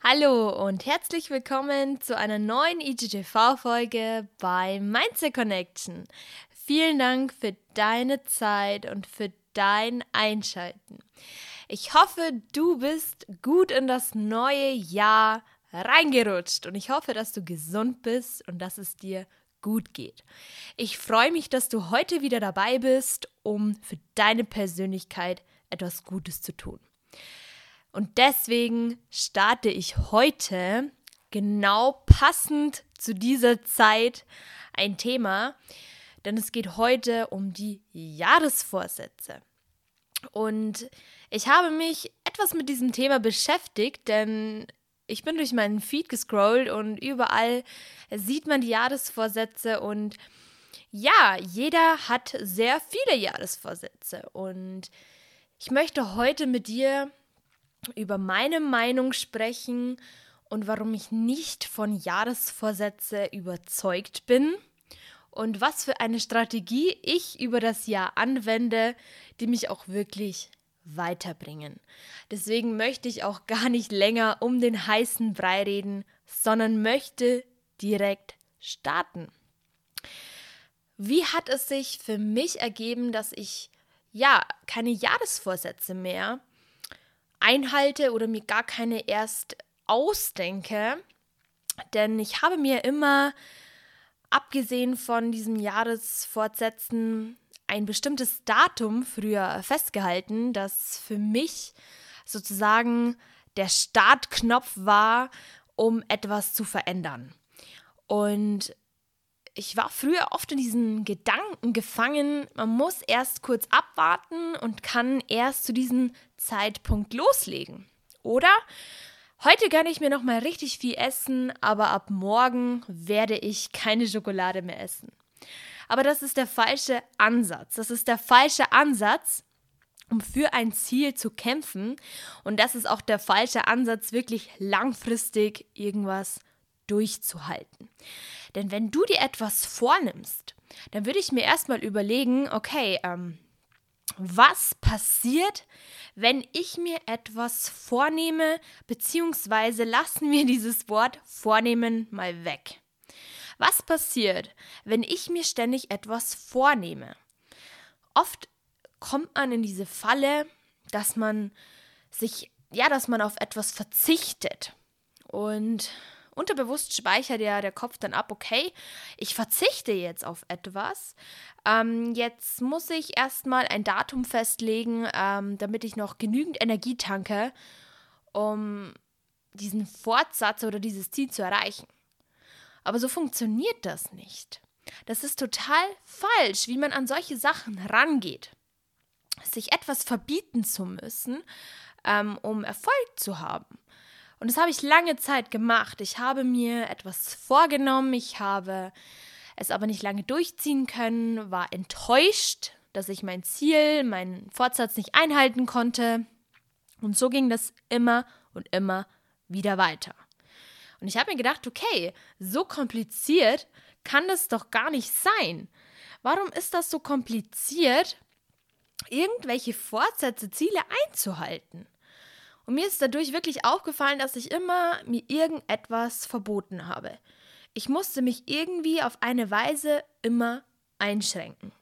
Hallo und herzlich willkommen zu einer neuen IGTV-Folge bei Mindset Connection. Vielen Dank für deine Zeit und für dein Einschalten. Ich hoffe, du bist gut in das neue Jahr reingerutscht und ich hoffe, dass du gesund bist und dass es dir gut geht. Ich freue mich, dass du heute wieder dabei bist, um für deine Persönlichkeit etwas Gutes zu tun. Und deswegen starte ich heute genau passend zu dieser Zeit ein Thema, denn es geht heute um die Jahresvorsätze. Und ich habe mich etwas mit diesem Thema beschäftigt, denn ich bin durch meinen Feed gescrollt und überall sieht man die Jahresvorsätze und ja, jeder hat sehr viele Jahresvorsätze und ich möchte heute mit dir über meine Meinung sprechen und warum ich nicht von Jahresvorsätze überzeugt bin und was für eine Strategie ich über das Jahr anwende, die mich auch wirklich weiterbringen. Deswegen möchte ich auch gar nicht länger um den heißen Brei reden, sondern möchte direkt starten. Wie hat es sich für mich ergeben, dass ich ja keine Jahresvorsätze mehr einhalte oder mir gar keine erst ausdenke. Denn ich habe mir immer, abgesehen von diesem Jahresfortsätzen, ein bestimmtes Datum früher festgehalten, das für mich sozusagen der Startknopf war, um etwas zu verändern. Und ich war früher oft in diesen Gedanken gefangen, man muss erst kurz abwarten und kann erst zu diesem Zeitpunkt loslegen. Oder heute gönne ich mir noch mal richtig viel essen, aber ab morgen werde ich keine Schokolade mehr essen. Aber das ist der falsche Ansatz. Das ist der falsche Ansatz, um für ein Ziel zu kämpfen. Und das ist auch der falsche Ansatz, wirklich langfristig irgendwas durchzuhalten. Denn wenn du dir etwas vornimmst, dann würde ich mir erstmal überlegen, okay, ähm, was passiert, wenn ich mir etwas vornehme, beziehungsweise lassen wir dieses Wort vornehmen mal weg. Was passiert, wenn ich mir ständig etwas vornehme? Oft kommt man in diese Falle, dass man sich, ja, dass man auf etwas verzichtet. Und unterbewusst speichert ja der Kopf dann ab, okay, ich verzichte jetzt auf etwas. Ähm, jetzt muss ich erstmal ein Datum festlegen, ähm, damit ich noch genügend Energie tanke, um diesen Fortsatz oder dieses Ziel zu erreichen. Aber so funktioniert das nicht. Das ist total falsch, wie man an solche Sachen rangeht. Sich etwas verbieten zu müssen, ähm, um Erfolg zu haben. Und das habe ich lange Zeit gemacht. Ich habe mir etwas vorgenommen, ich habe es aber nicht lange durchziehen können, war enttäuscht, dass ich mein Ziel, meinen Fortsatz nicht einhalten konnte. Und so ging das immer und immer wieder weiter. Und ich habe mir gedacht, okay, so kompliziert kann das doch gar nicht sein. Warum ist das so kompliziert, irgendwelche Fortsätze, Ziele einzuhalten? Und mir ist dadurch wirklich aufgefallen, dass ich immer mir irgendetwas verboten habe. Ich musste mich irgendwie auf eine Weise immer einschränken.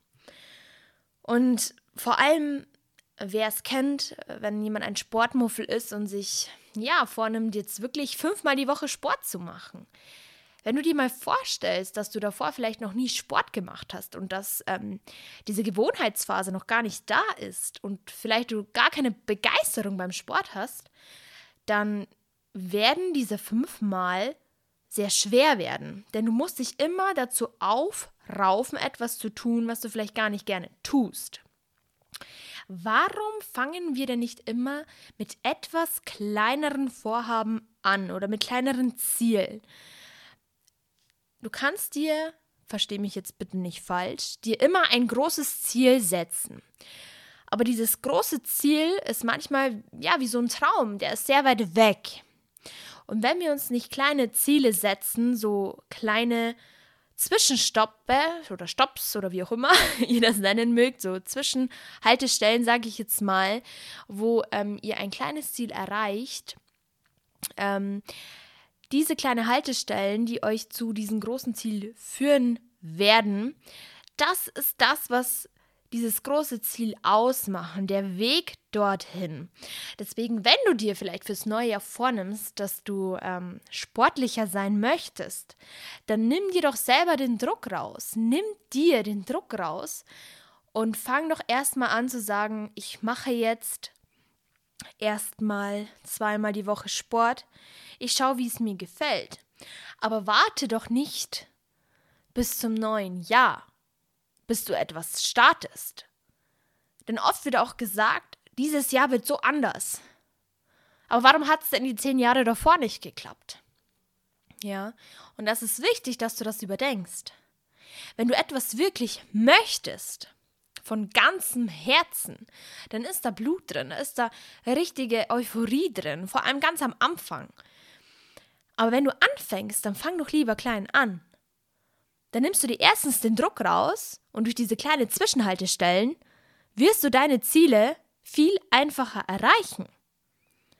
Und vor allem, wer es kennt, wenn jemand ein Sportmuffel ist und sich ja vornimmt, jetzt wirklich fünfmal die Woche Sport zu machen. Wenn du dir mal vorstellst, dass du davor vielleicht noch nie Sport gemacht hast und dass ähm, diese Gewohnheitsphase noch gar nicht da ist und vielleicht du gar keine Begeisterung beim Sport hast, dann werden diese fünfmal sehr schwer werden. Denn du musst dich immer dazu aufraufen, etwas zu tun, was du vielleicht gar nicht gerne tust. Warum fangen wir denn nicht immer mit etwas kleineren Vorhaben an oder mit kleineren Zielen? Du kannst dir, versteh mich jetzt bitte nicht falsch, dir immer ein großes Ziel setzen. Aber dieses große Ziel ist manchmal ja wie so ein Traum, der ist sehr weit weg. Und wenn wir uns nicht kleine Ziele setzen, so kleine Zwischenstoppe oder Stops oder wie auch immer ihr das nennen mögt, so Zwischenhaltestellen, sage ich jetzt mal, wo ähm, ihr ein kleines Ziel erreicht, ähm, diese kleinen Haltestellen, die euch zu diesem großen Ziel führen werden, das ist das, was dieses große Ziel ausmachen, der Weg dorthin. Deswegen, wenn du dir vielleicht fürs neue Jahr vornimmst, dass du ähm, sportlicher sein möchtest, dann nimm dir doch selber den Druck raus. Nimm dir den Druck raus und fang doch erstmal an zu sagen, ich mache jetzt erstmal zweimal die Woche Sport. Ich schaue, wie es mir gefällt. Aber warte doch nicht bis zum neuen Jahr bis du etwas startest. Denn oft wird auch gesagt, dieses Jahr wird so anders. Aber warum hat es denn die zehn Jahre davor nicht geklappt? Ja, und das ist wichtig, dass du das überdenkst. Wenn du etwas wirklich möchtest, von ganzem Herzen, dann ist da Blut drin, da ist da richtige Euphorie drin, vor allem ganz am Anfang. Aber wenn du anfängst, dann fang doch lieber klein an dann nimmst du dir erstens den Druck raus und durch diese kleinen Zwischenhaltestellen wirst du deine Ziele viel einfacher erreichen.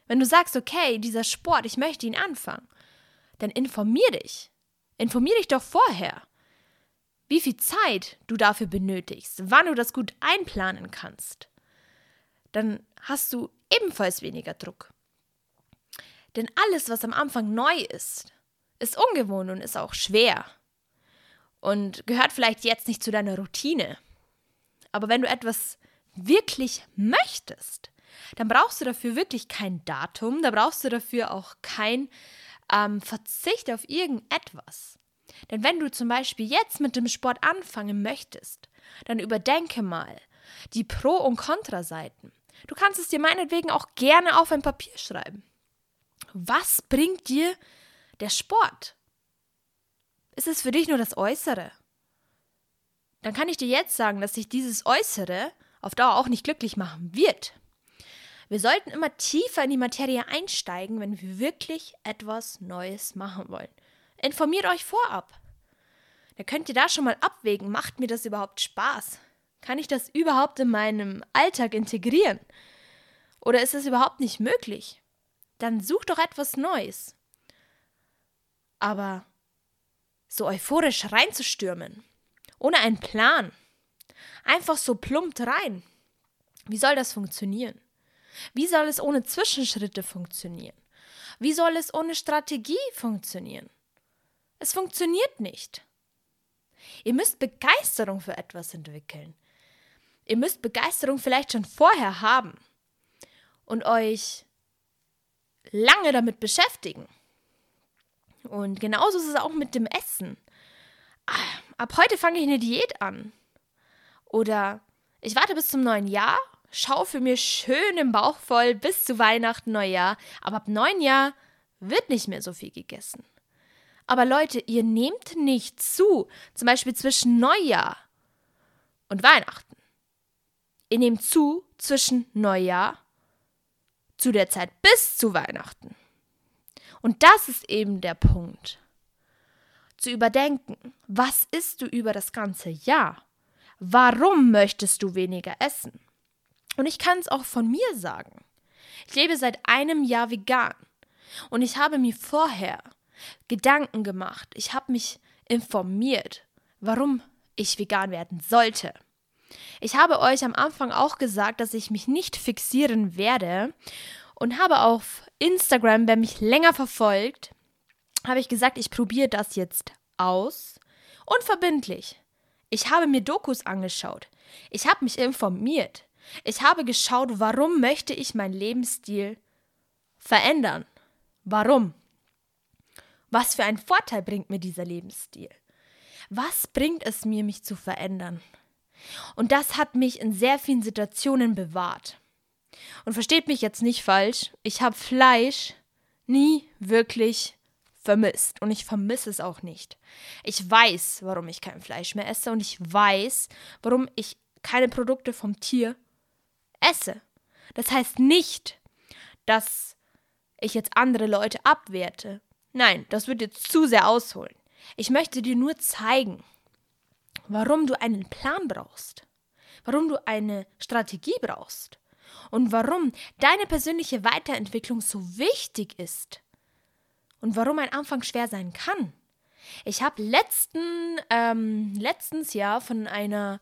Wenn du sagst, okay, dieser Sport, ich möchte ihn anfangen, dann informier dich. Informier dich doch vorher, wie viel Zeit du dafür benötigst, wann du das gut einplanen kannst. Dann hast du ebenfalls weniger Druck. Denn alles, was am Anfang neu ist, ist ungewohnt und ist auch schwer und gehört vielleicht jetzt nicht zu deiner Routine. Aber wenn du etwas wirklich möchtest, dann brauchst du dafür wirklich kein Datum, da brauchst du dafür auch kein ähm, Verzicht auf irgendetwas. Denn wenn du zum Beispiel jetzt mit dem Sport anfangen möchtest, dann überdenke mal die Pro- und Kontraseiten. Du kannst es dir meinetwegen auch gerne auf ein Papier schreiben. Was bringt dir der Sport? ist es für dich nur das Äußere. Dann kann ich dir jetzt sagen, dass sich dieses Äußere auf Dauer auch nicht glücklich machen wird. Wir sollten immer tiefer in die Materie einsteigen, wenn wir wirklich etwas Neues machen wollen. Informiert euch vorab. Da könnt ihr da schon mal abwägen, macht mir das überhaupt Spaß? Kann ich das überhaupt in meinem Alltag integrieren? Oder ist es überhaupt nicht möglich? Dann sucht doch etwas Neues. Aber so euphorisch reinzustürmen, ohne einen Plan, einfach so plumpt rein. Wie soll das funktionieren? Wie soll es ohne Zwischenschritte funktionieren? Wie soll es ohne Strategie funktionieren? Es funktioniert nicht. Ihr müsst Begeisterung für etwas entwickeln. Ihr müsst Begeisterung vielleicht schon vorher haben und euch lange damit beschäftigen. Und genauso ist es auch mit dem Essen. Ah, ab heute fange ich eine Diät an. Oder ich warte bis zum neuen Jahr, schaufe mir schön im Bauch voll bis zu Weihnachten, Neujahr. Aber ab neun Jahr wird nicht mehr so viel gegessen. Aber Leute, ihr nehmt nicht zu, zum Beispiel zwischen Neujahr und Weihnachten. Ihr nehmt zu zwischen Neujahr zu der Zeit bis zu Weihnachten. Und das ist eben der Punkt. Zu überdenken, was isst du über das ganze Jahr? Warum möchtest du weniger essen? Und ich kann es auch von mir sagen. Ich lebe seit einem Jahr vegan. Und ich habe mir vorher Gedanken gemacht. Ich habe mich informiert, warum ich vegan werden sollte. Ich habe euch am Anfang auch gesagt, dass ich mich nicht fixieren werde und habe auf Instagram, wer mich länger verfolgt, habe ich gesagt, ich probiere das jetzt aus. Unverbindlich. Ich habe mir Dokus angeschaut. Ich habe mich informiert. Ich habe geschaut, warum möchte ich meinen Lebensstil verändern? Warum? Was für einen Vorteil bringt mir dieser Lebensstil? Was bringt es mir, mich zu verändern? Und das hat mich in sehr vielen Situationen bewahrt. Und versteht mich jetzt nicht falsch, ich habe Fleisch nie wirklich vermisst und ich vermisse es auch nicht. Ich weiß, warum ich kein Fleisch mehr esse und ich weiß, warum ich keine Produkte vom Tier esse. Das heißt nicht, dass ich jetzt andere Leute abwerte. Nein, das wird jetzt zu sehr ausholen. Ich möchte dir nur zeigen, warum du einen Plan brauchst, warum du eine Strategie brauchst und warum deine persönliche Weiterentwicklung so wichtig ist. und warum ein Anfang schwer sein kann. Ich habe letzten, ähm, letztens ja von einer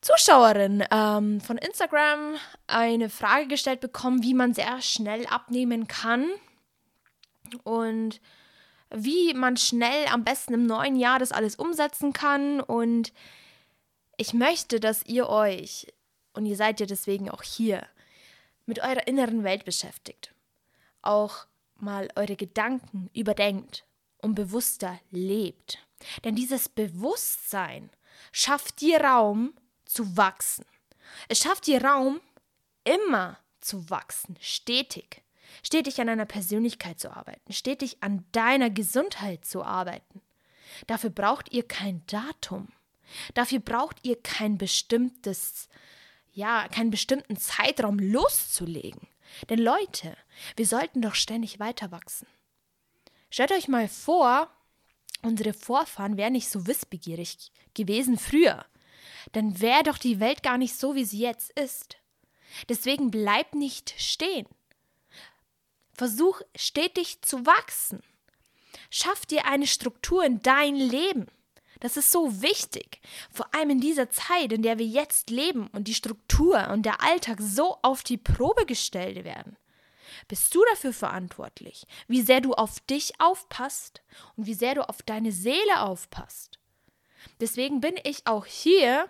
Zuschauerin ähm, von Instagram eine Frage gestellt bekommen, wie man sehr schnell abnehmen kann und wie man schnell am besten im neuen Jahr das alles umsetzen kann. Und ich möchte, dass ihr euch, und ihr seid ja deswegen auch hier, mit eurer inneren Welt beschäftigt. Auch mal eure Gedanken überdenkt und bewusster lebt. Denn dieses Bewusstsein schafft dir Raum zu wachsen. Es schafft dir Raum, immer zu wachsen, stetig. Stetig an deiner Persönlichkeit zu arbeiten, stetig an deiner Gesundheit zu arbeiten. Dafür braucht ihr kein Datum. Dafür braucht ihr kein bestimmtes, ja, keinen bestimmten Zeitraum loszulegen. Denn Leute, wir sollten doch ständig weiter wachsen. Stellt euch mal vor, unsere Vorfahren wären nicht so wissbegierig gewesen früher. Dann wäre doch die Welt gar nicht so, wie sie jetzt ist. Deswegen bleib nicht stehen. Versuch stetig zu wachsen. Schaff dir eine Struktur in dein Leben. Das ist so wichtig, vor allem in dieser Zeit, in der wir jetzt leben und die Struktur und der Alltag so auf die Probe gestellt werden. Bist du dafür verantwortlich, wie sehr du auf dich aufpasst und wie sehr du auf deine Seele aufpasst? Deswegen bin ich auch hier,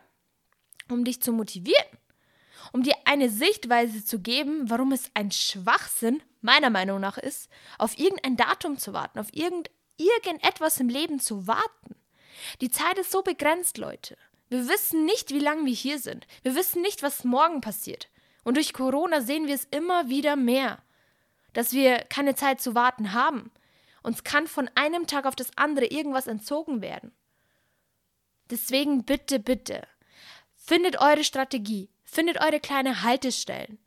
um dich zu motivieren, um dir eine Sichtweise zu geben, warum es ein Schwachsinn meiner Meinung nach ist, auf irgendein Datum zu warten, auf irgend, irgendetwas im Leben zu warten. Die Zeit ist so begrenzt, Leute. Wir wissen nicht, wie lange wir hier sind. Wir wissen nicht, was morgen passiert. Und durch Corona sehen wir es immer wieder mehr dass wir keine Zeit zu warten haben. Uns kann von einem Tag auf das andere irgendwas entzogen werden. Deswegen bitte, bitte, findet eure Strategie, findet eure kleine Haltestellen,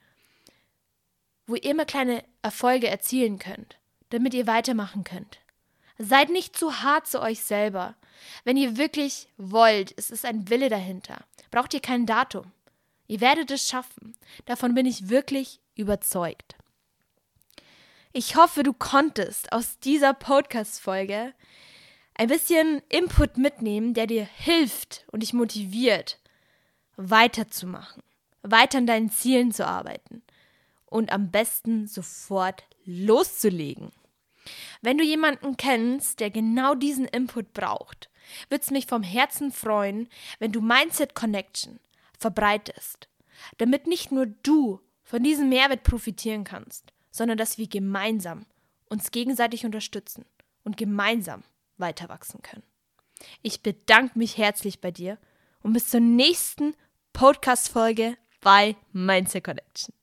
wo ihr immer kleine Erfolge erzielen könnt, damit ihr weitermachen könnt. Seid nicht zu hart zu euch selber. Wenn ihr wirklich wollt, es ist ein Wille dahinter, braucht ihr kein Datum. Ihr werdet es schaffen. Davon bin ich wirklich überzeugt. Ich hoffe, du konntest aus dieser Podcast-Folge ein bisschen Input mitnehmen, der dir hilft und dich motiviert, weiterzumachen, weiter an deinen Zielen zu arbeiten und am besten sofort loszulegen. Wenn du jemanden kennst, der genau diesen Input braucht, würde es mich vom Herzen freuen, wenn du Mindset Connection verbreitest, damit nicht nur du von diesem Mehrwert profitieren kannst, sondern dass wir gemeinsam uns gegenseitig unterstützen und gemeinsam weiter wachsen können. Ich bedanke mich herzlich bei dir und bis zur nächsten Podcast-Folge bei Mindset Connection.